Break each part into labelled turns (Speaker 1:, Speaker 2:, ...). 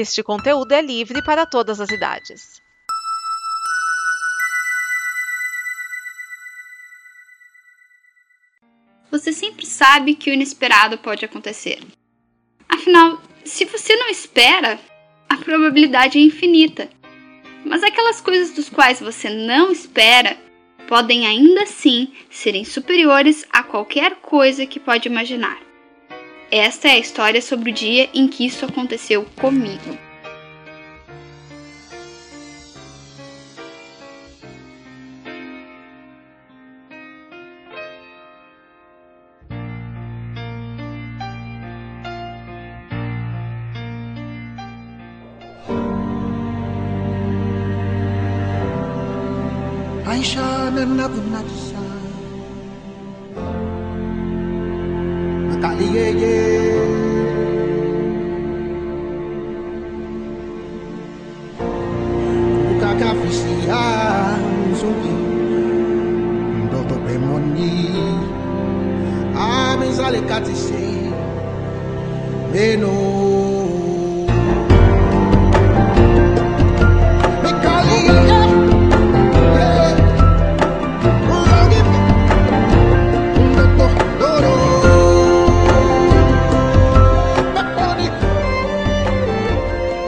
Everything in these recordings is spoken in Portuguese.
Speaker 1: Este conteúdo é livre para todas as idades.
Speaker 2: Você sempre sabe que o inesperado pode acontecer. Afinal, se você não espera, a probabilidade é infinita. Mas aquelas coisas dos quais você não espera podem ainda assim serem superiores a qualquer coisa que pode imaginar. Esta é a história sobre o dia em que isso aconteceu comigo.
Speaker 3: yeah, yeah. Kaka fisia ndoto pemoni meno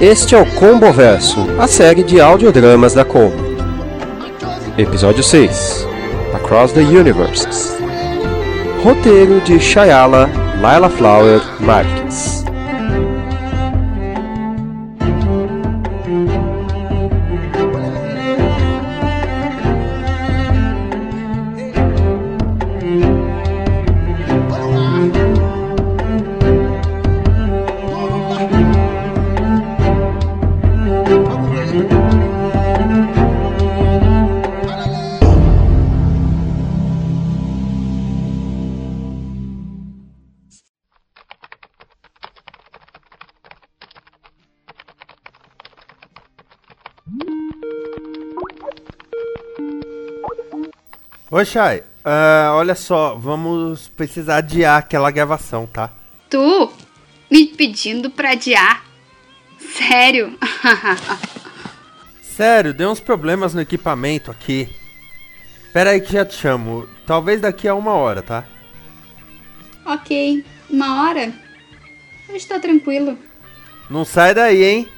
Speaker 4: Este é o Combo Verso, a série de audiodramas da Combo. Episódio 6 Across the Universes. Roteiro de Shayala Laila Flower Marques.
Speaker 5: Oi, Chay. Ah, olha só, vamos precisar adiar aquela gravação, tá?
Speaker 2: Tu me pedindo pra adiar? Sério?
Speaker 5: Sério, deu uns problemas no equipamento aqui. Pera aí que já te chamo. Talvez daqui a uma hora, tá?
Speaker 2: ok, uma hora? Eu estou tranquilo.
Speaker 5: Não sai daí, hein?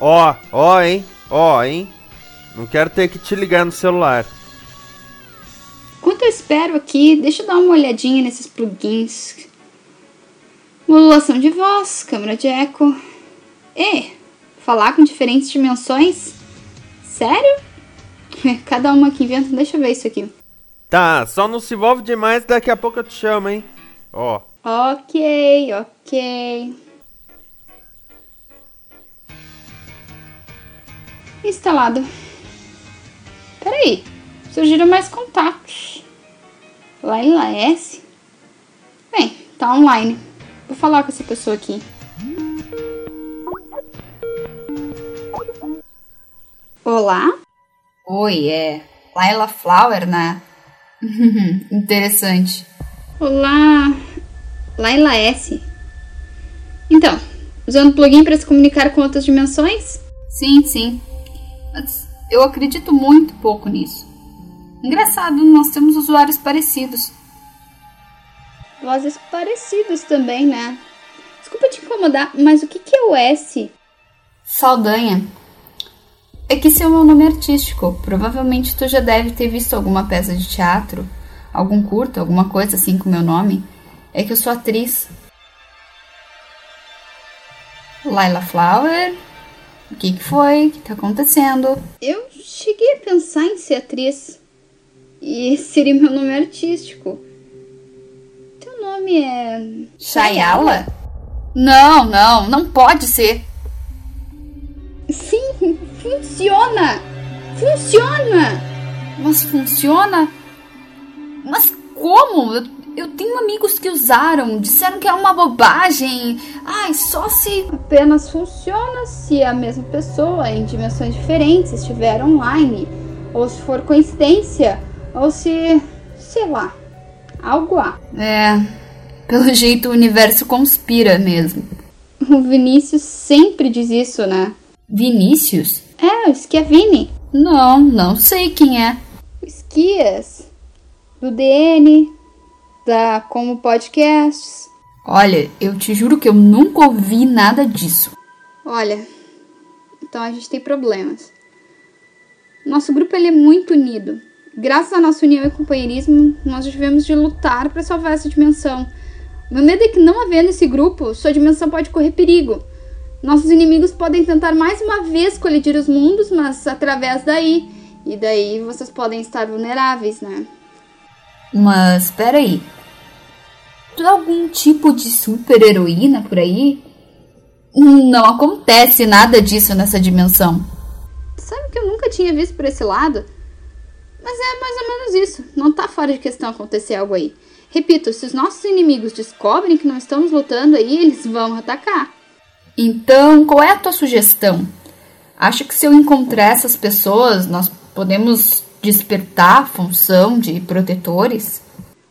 Speaker 5: Ó, ó, hein? Ó, hein? Não quero ter que te ligar no celular.
Speaker 2: Eu espero aqui, deixa eu dar uma olhadinha nesses plugins. Modulação de voz, câmera de eco. E falar com diferentes dimensões? Sério? Cada uma que inventa, deixa eu ver isso aqui.
Speaker 5: Tá, só não se envolve demais, daqui a pouco eu te chamo, hein? Ó.
Speaker 2: Ok, ok. Instalado. Peraí, surgiram mais contatos. Laila S? Bem, tá online. Vou falar com essa pessoa aqui. Olá?
Speaker 6: Oi, é Laila Flower, né? Interessante.
Speaker 2: Olá, Laila S. Então, usando o plugin para se comunicar com outras dimensões?
Speaker 6: Sim, sim. Mas eu acredito muito pouco nisso. Engraçado, nós temos usuários parecidos.
Speaker 2: Vozes parecidas também, né? Desculpa te incomodar, mas o que, que é o S?
Speaker 6: Saldanha. É que esse é o meu nome artístico. Provavelmente tu já deve ter visto alguma peça de teatro, algum curto, alguma coisa assim com meu nome. É que eu sou atriz. Laila Flower. O que, que foi? O que tá acontecendo?
Speaker 2: Eu cheguei a pensar em ser atriz. E esse seria meu nome artístico. Teu nome é.
Speaker 6: Shayala? Não, não, não pode ser.
Speaker 2: Sim, funciona! Funciona!
Speaker 6: Mas funciona? Mas como? Eu, eu tenho amigos que usaram, disseram que é uma bobagem. Ai, só se.
Speaker 2: Apenas funciona se a mesma pessoa em dimensões diferentes estiver online. Ou se for coincidência. Ou se. sei lá. Algo há.
Speaker 6: É. Pelo jeito o universo conspira mesmo. O Vinícius sempre diz isso, né?
Speaker 2: Vinícius?
Speaker 6: É, o Schiavini.
Speaker 2: Não, não sei quem é.
Speaker 6: O Esquias. Do DN. Da Como Podcasts.
Speaker 2: Olha, eu te juro que eu nunca ouvi nada disso.
Speaker 6: Olha, então a gente tem problemas. Nosso grupo ele é muito unido. Graças à nossa união e companheirismo, nós devemos de lutar para salvar essa dimensão. Meu medo é que não havendo esse grupo, sua dimensão pode correr perigo. Nossos inimigos podem tentar mais uma vez colidir os mundos, mas através daí. E daí vocês podem estar vulneráveis, né?
Speaker 2: Mas peraí. Tu é algum tipo de super heroína por aí? Não acontece nada disso nessa dimensão.
Speaker 6: Sabe que eu nunca tinha visto por esse lado? Mas é mais ou menos isso. Não tá fora de questão acontecer algo aí. Repito, se os nossos inimigos descobrem que não estamos lutando aí, eles vão atacar.
Speaker 2: Então, qual é a tua sugestão? Acha que se eu encontrar essas pessoas, nós podemos despertar a função de protetores?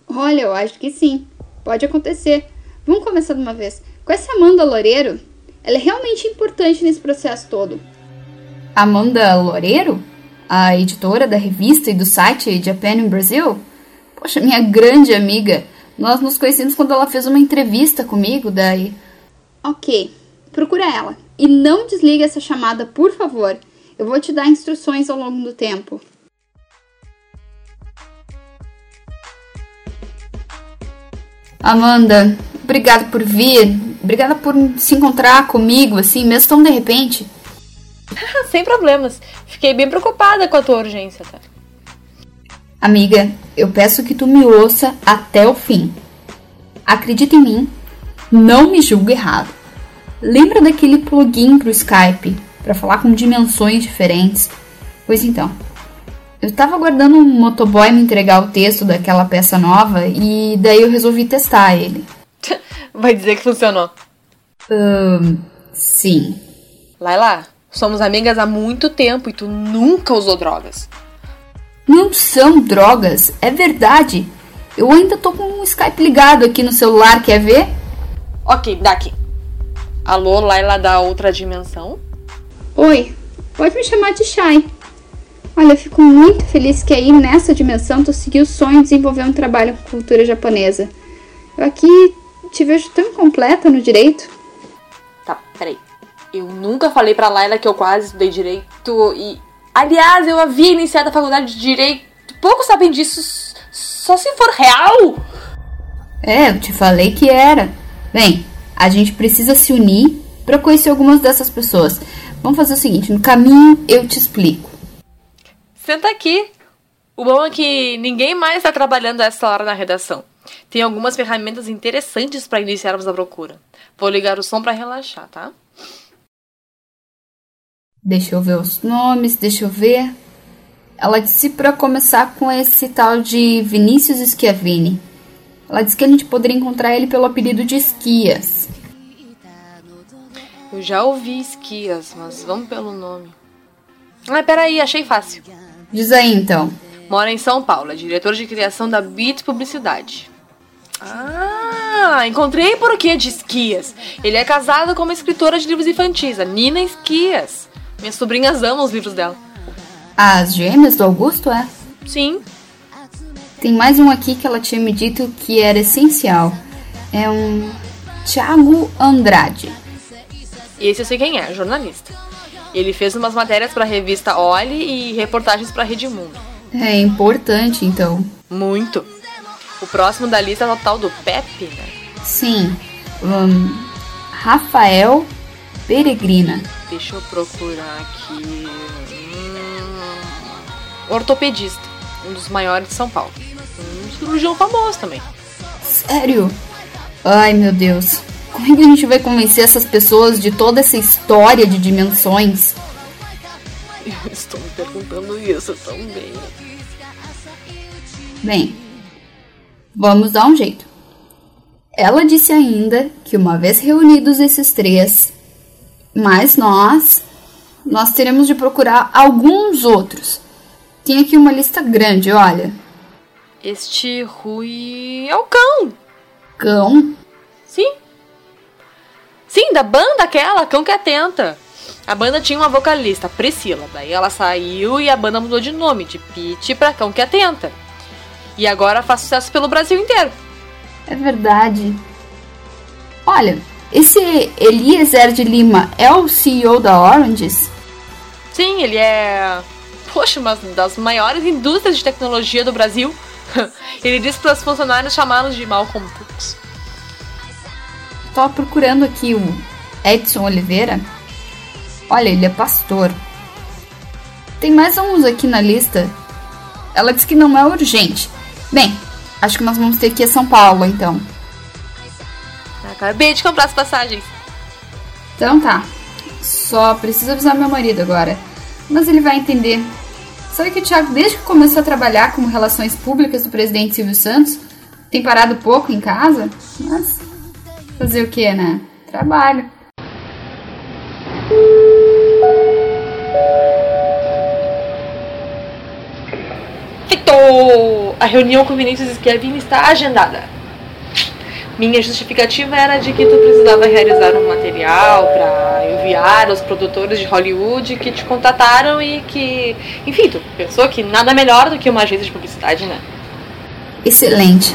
Speaker 6: Olha, eu acho que sim. Pode acontecer. Vamos começar de uma vez. Com essa Amanda Loureiro, ela é realmente importante nesse processo todo.
Speaker 2: Amanda Loureiro? A editora da revista e do site Japan in Brasil? Poxa, minha grande amiga. Nós nos conhecemos quando ela fez uma entrevista comigo, daí.
Speaker 6: Ok, procura ela. E não desligue essa chamada, por favor. Eu vou te dar instruções ao longo do tempo.
Speaker 2: Amanda, obrigada por vir. Obrigada por se encontrar comigo, assim, mesmo tão de repente.
Speaker 7: Sem problemas. Fiquei bem preocupada com a tua urgência, tá?
Speaker 2: Amiga, eu peço que tu me ouça até o fim. Acredita em mim, não me julgue errado. Lembra daquele plugin pro Skype para falar com dimensões diferentes? Pois então, eu tava aguardando um motoboy me entregar o texto daquela peça nova e daí eu resolvi testar ele.
Speaker 7: Vai dizer que funcionou.
Speaker 2: Ahn, sim.
Speaker 7: Laila, somos amigas há muito tempo e tu nunca usou drogas.
Speaker 2: Não são drogas, é verdade. Eu ainda tô com o Skype ligado aqui no celular, quer ver?
Speaker 7: Ok, daqui. Alô, Laila da outra dimensão?
Speaker 6: Oi, pode me chamar de Shai. Olha, eu fico muito feliz que aí nessa dimensão tu seguiu o sonho de desenvolver um trabalho com cultura japonesa. Eu aqui te vejo tão completa no direito.
Speaker 7: Tá, peraí. Eu nunca falei pra Laila que eu quase estudei direito e. Aliás, eu havia iniciado a faculdade de direito. Poucos sabem disso, só se for real.
Speaker 2: É, eu te falei que era. Bem, a gente precisa se unir para conhecer algumas dessas pessoas. Vamos fazer o seguinte, no caminho eu te explico.
Speaker 7: Senta aqui. O bom é que ninguém mais está trabalhando a essa hora na redação. Tem algumas ferramentas interessantes para iniciarmos a procura. Vou ligar o som para relaxar, tá?
Speaker 2: Deixa eu ver os nomes, deixa eu ver. Ela disse para começar com esse tal de Vinícius Schiavini. Ela disse que a gente poderia encontrar ele pelo apelido de Esquias.
Speaker 7: Eu já ouvi esquias, mas vamos pelo nome. Ah, peraí, achei fácil.
Speaker 2: Diz aí então.
Speaker 7: Mora em São Paulo, é diretor de criação da Beat Publicidade. Ah, encontrei por que de Esquias. Ele é casado com uma escritora de livros infantis, a Nina Esquias. Minhas sobrinhas amam os livros dela.
Speaker 2: As gêmeas do Augusto é?
Speaker 7: Sim,
Speaker 2: Tem mais um aqui que ela tinha me dito que era essencial. É um Thiago Andrade.
Speaker 7: esse eu sei quem é, jornalista. Ele fez umas matérias pra revista Olhe e reportagens pra Rede Mundo.
Speaker 2: É importante então.
Speaker 7: Muito. O próximo da lista é o tal do Pepe, né?
Speaker 2: Sim. hum, Rafael Peregrina.
Speaker 7: Deixa eu procurar aqui. Hum, ortopedista, um dos maiores de São Paulo. Um cirurgião famoso também.
Speaker 2: Sério? Ai meu Deus. Como é que a gente vai convencer essas pessoas de toda essa história de dimensões?
Speaker 7: Eu estou me perguntando isso também.
Speaker 2: Bem, vamos dar um jeito. Ela disse ainda que uma vez reunidos esses três, mais nós, nós teremos de procurar alguns outros. Tem aqui uma lista grande, olha.
Speaker 7: Este Rui é o cão.
Speaker 2: Cão,
Speaker 7: Sim. Sim, da banda aquela, Cão que Atenta. A banda tinha uma vocalista, Priscila. Daí ela saiu e a banda mudou de nome, de Pete pra Cão que Atenta. E agora faz sucesso pelo Brasil inteiro.
Speaker 2: É verdade. Olha, esse Eliezer de Lima é o CEO da Oranges?
Speaker 7: Sim, ele é. Poxa, uma das maiores indústrias de tecnologia do Brasil. ele disse para os funcionários chamá-los de Malcolm Brooks.
Speaker 2: Tô procurando aqui o Edson Oliveira. Olha, ele é pastor. Tem mais uns aqui na lista. Ela disse que não é urgente. Bem, acho que nós vamos ter que ir a São Paulo, então.
Speaker 7: Acabei de comprar as passagens.
Speaker 2: Então tá. Só preciso avisar meu marido agora. Mas ele vai entender. Sabe que o Thiago, desde que começou a trabalhar como relações públicas do presidente Silvio Santos, tem parado pouco em casa? Mas fazer o que, né? Trabalho.
Speaker 7: Feito! A reunião com o Vinícius Schiavini está agendada. Minha justificativa era de que tu precisava realizar um material para enviar aos produtores de Hollywood que te contataram e que, enfim, tu pensou que nada melhor do que uma agência de publicidade, né?
Speaker 2: Excelente.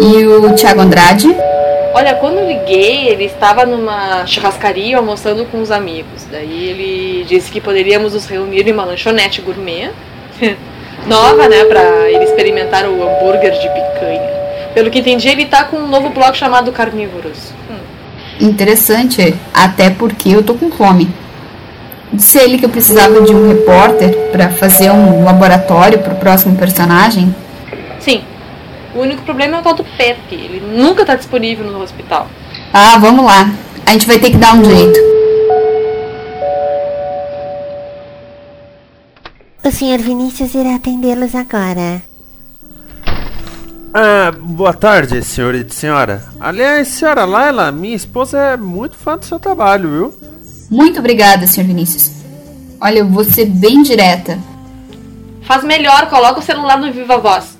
Speaker 2: E o Thiago Andrade?
Speaker 7: Olha, quando eu liguei, ele estava numa churrascaria almoçando com os amigos. Daí ele disse que poderíamos nos reunir em uma lanchonete gourmet. Nova, né, pra ele experimentar o hambúrguer de picanha. Pelo que entendi, ele tá com um novo blog chamado Carnívoros. Hum.
Speaker 2: Interessante, até porque eu tô com fome. Disse ele que eu precisava de um repórter para fazer um laboratório pro próximo personagem.
Speaker 7: Sim. O único problema é o tal do Pepe. Ele nunca tá disponível no hospital.
Speaker 2: Ah, vamos lá. A gente vai ter que dar um jeito.
Speaker 8: O senhor Vinícius irá atendê-los agora.
Speaker 5: Ah, boa tarde, senhorita e senhora. Aliás, senhora Laila, minha esposa é muito fã do seu trabalho, viu?
Speaker 2: Muito obrigada, Sr. Vinícius. Olha, eu vou ser bem direta.
Speaker 7: Faz melhor, coloca o celular no Viva Voz.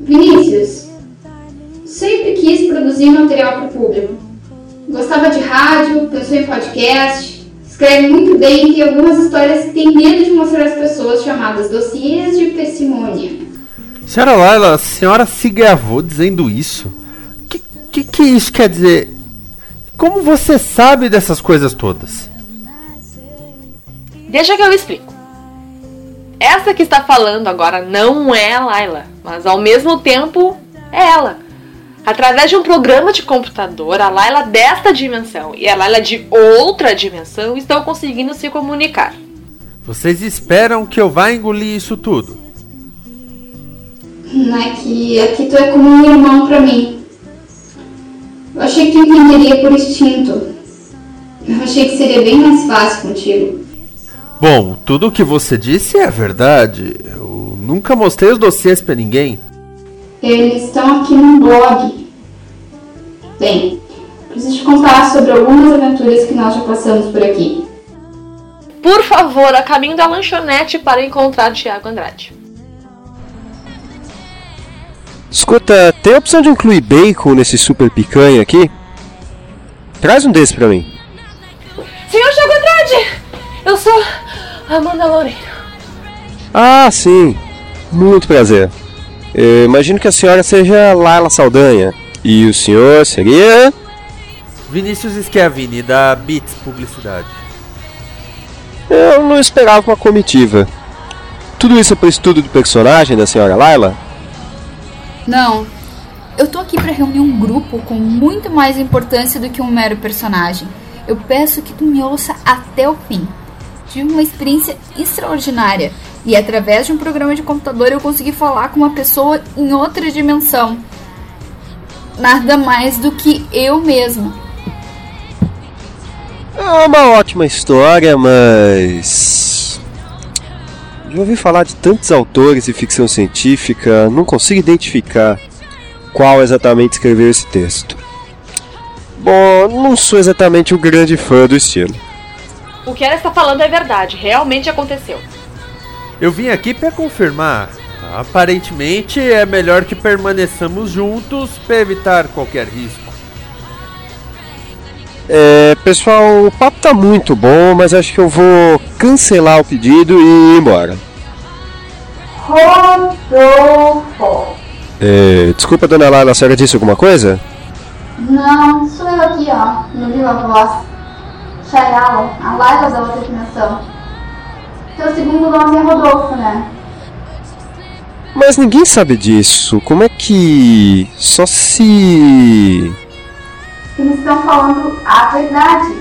Speaker 9: Vinícius, sempre quis produzir material para o público. Gostava de rádio, pensou em podcast, escreve muito bem e tem algumas histórias que tem medo de mostrar às pessoas chamadas dossiês de parcimônia.
Speaker 5: Senhora Laila, a senhora se gravou dizendo isso? Que, que que isso quer dizer? Como você sabe dessas coisas todas?
Speaker 7: Deixa que eu explico. Essa que está falando agora não é a Laila, mas ao mesmo tempo é ela. Através de um programa de computador, a Laila desta dimensão e a Laila de outra dimensão estão conseguindo se comunicar.
Speaker 5: Vocês esperam que eu vá engolir isso tudo?
Speaker 9: Né, que aqui tu é como um irmão para mim. Eu achei que tu entenderia por instinto. Eu achei que seria bem mais fácil contigo.
Speaker 5: Bom, tudo o que você disse é verdade. Eu nunca mostrei os dossiês pra ninguém.
Speaker 9: Eles estão aqui no blog. Bem, preciso te contar sobre algumas aventuras que nós já passamos por aqui.
Speaker 7: Por favor, a caminho da lanchonete para encontrar Tiago Andrade.
Speaker 4: Escuta, tem a opção de incluir bacon nesse super picanha aqui? Traz um desse pra mim.
Speaker 7: Senhor Tiago Andrade! Eu sou Amanda Loureiro.
Speaker 4: Ah, sim. Muito prazer. Eu imagino que a senhora seja Laila Saldanha. E o senhor seria.
Speaker 5: Vinícius Schiavini, da Beats Publicidade.
Speaker 4: Eu não esperava uma comitiva. Tudo isso é para estudo do personagem da senhora Laila?
Speaker 2: Não. Eu tô aqui para reunir um grupo com muito mais importância do que um mero personagem. Eu peço que tu me ouça até o fim. Tive uma experiência extraordinária e através de um programa de computador eu consegui falar com uma pessoa em outra dimensão. Nada mais do que eu mesma.
Speaker 4: É uma ótima história, mas. Já ouvi falar de tantos autores de ficção científica, não consigo identificar qual exatamente escreveu esse texto. Bom, não sou exatamente um grande fã do estilo.
Speaker 7: O que ela está falando é verdade, realmente aconteceu.
Speaker 5: Eu vim aqui para confirmar. Aparentemente é melhor que permaneçamos juntos para evitar qualquer risco.
Speaker 4: É, pessoal, o papo tá muito bom, mas acho que eu vou cancelar o pedido e ir embora.
Speaker 2: Rodolfo.
Speaker 4: É, desculpa, dona Laila, a senhora disse alguma coisa?
Speaker 2: Não, sou eu aqui, ó, no Viva Voz. Chayala, a Laila da outra dimensão. Teu segundo nome é Rodolfo, né?
Speaker 4: Mas ninguém sabe disso. Como é que. Só se.
Speaker 2: Eles estão falando a verdade.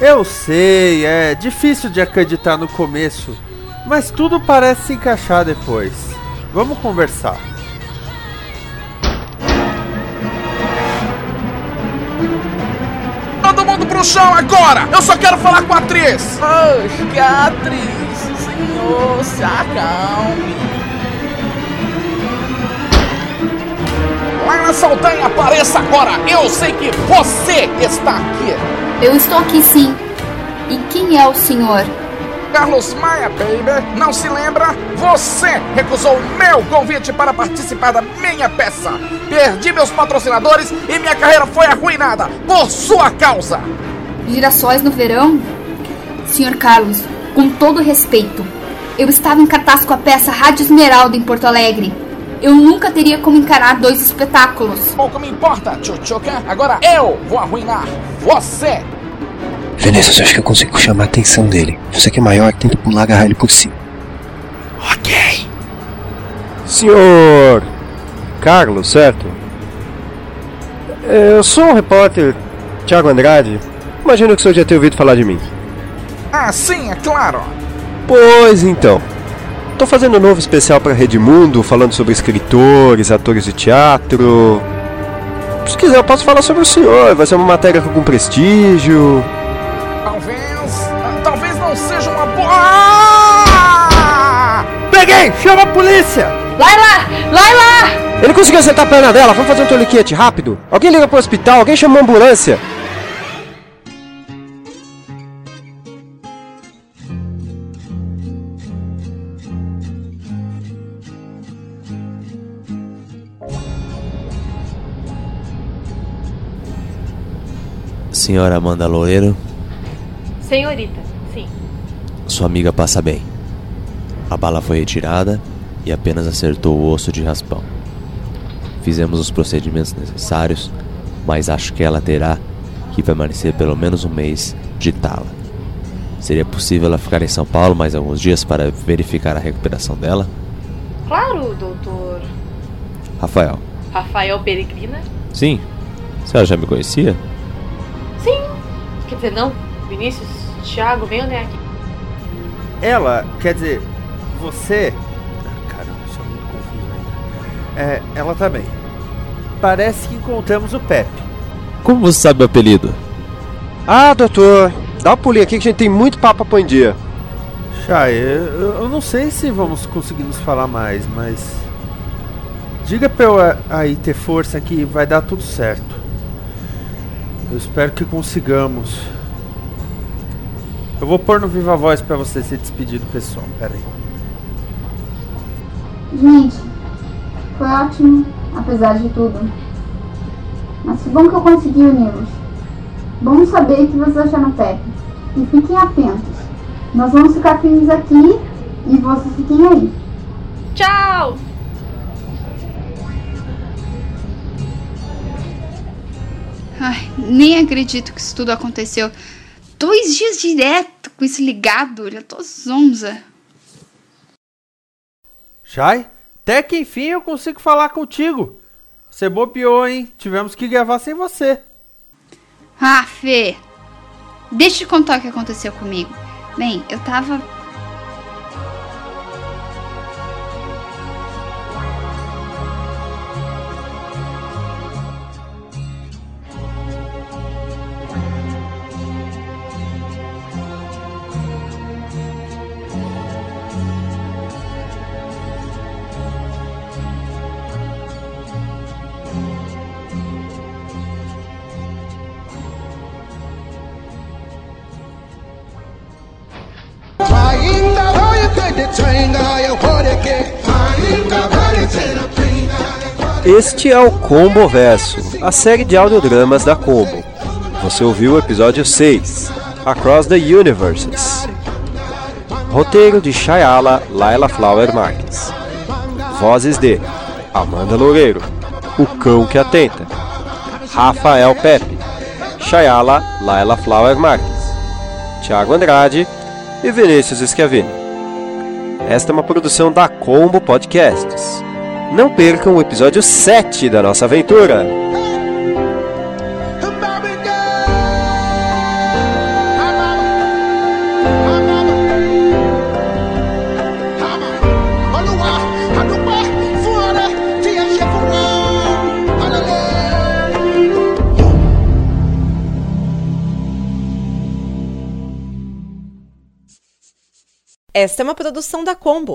Speaker 5: Eu sei, é difícil de acreditar no começo, mas tudo parece se encaixar depois. Vamos conversar.
Speaker 10: Todo mundo pro chão agora! Eu só quero falar com a atriz!
Speaker 11: Oxe, que atriz! Senhor, se acalme!
Speaker 10: Laila Saldanha, apareça agora! Eu sei que você está aqui!
Speaker 2: Eu estou aqui sim. E quem é o senhor?
Speaker 10: Carlos Maia, baby! Não se lembra? Você recusou meu convite para participar da minha peça! Perdi meus patrocinadores e minha carreira foi arruinada por sua causa!
Speaker 2: Girassóis no verão? Senhor Carlos, com todo respeito, eu estava em cartaz com a peça Rádio Esmeralda em Porto Alegre. Eu nunca teria como encarar dois espetáculos.
Speaker 10: Pouco me importa, Chuchuca. Agora eu vou arruinar você!
Speaker 4: Vinícius, acho que eu consigo chamar a atenção dele. Você que é maior, tenta pular e agarrar ele por cima.
Speaker 10: Ok!
Speaker 4: Senhor. Carlos, certo? Eu sou o repórter Thiago Andrade. Imagino que o senhor já tenha ouvido falar de mim.
Speaker 10: Ah, sim, é claro!
Speaker 4: Pois então. Tô fazendo um novo especial pra Rede Mundo, falando sobre escritores, atores de teatro. Se quiser, eu posso falar sobre o senhor. Vai ser uma matéria com prestígio.
Speaker 10: Talvez. Talvez não seja uma boa. Ah!
Speaker 5: Peguei! Chama a polícia!
Speaker 2: Laila! Laila!
Speaker 4: Ele conseguiu acertar a perna dela. Vamos fazer um toliquete rápido. Alguém liga pro hospital, alguém chama uma ambulância.
Speaker 12: Senhora Amanda Loureiro,
Speaker 7: Senhorita, sim.
Speaker 12: sua amiga passa bem. A bala foi retirada e apenas acertou o osso de raspão. Fizemos os procedimentos necessários, mas acho que ela terá que permanecer pelo menos um mês de tala. Seria possível ela ficar em São Paulo mais alguns dias para verificar a recuperação dela?
Speaker 7: Claro, doutor
Speaker 12: Rafael.
Speaker 7: Rafael Peregrina.
Speaker 12: Sim. A senhora já me conhecia?
Speaker 7: Quer dizer, não. Vinícius, Thiago, venham né aqui.
Speaker 5: Ela, quer dizer, você. Ah, Caramba, isso é muito confuso ainda. É, ela também. Parece que encontramos o Pepe.
Speaker 12: Como você sabe o apelido?
Speaker 4: Ah, doutor. Dá uma pulinha aqui que a gente tem muito papo pra dia.
Speaker 5: Chay, eu, eu não sei se vamos conseguir nos falar mais, mas. Diga pra eu a- aí ter força que vai dar tudo certo. Eu espero que consigamos. Eu vou pôr no Viva Voz pra você se despedir do pessoal. Pera aí.
Speaker 2: Gente, foi ótimo, apesar de tudo. Mas que bom que eu consegui uni-los. Bom saber que vocês acharam Pepe. E fiquem atentos. Nós vamos ficar firmes aqui e vocês fiquem aí.
Speaker 7: Tchau!
Speaker 6: Ai, nem acredito que isso tudo aconteceu. Dois dias direto com isso ligado, eu tô zonza.
Speaker 5: Chay, até que enfim eu consigo falar contigo. Você bobeou, hein? Tivemos que gravar sem você.
Speaker 6: Ah, Fê, deixa eu te contar o que aconteceu comigo. Bem, eu tava.
Speaker 4: Este é o Combo Verso, a série de audiodramas da Combo. Você ouviu o episódio 6, Across the Universes. Roteiro de Shayala Laila Flower Marques. Vozes de Amanda Loureiro, O Cão que Atenta, Rafael Pepe, Shayala Laila Flower Marques, Thiago Andrade e Vinícius Schiavini. Esta é uma produção da Combo Podcasts. Não percam o episódio 7 da nossa aventura.
Speaker 1: Esta é uma produção da Combo.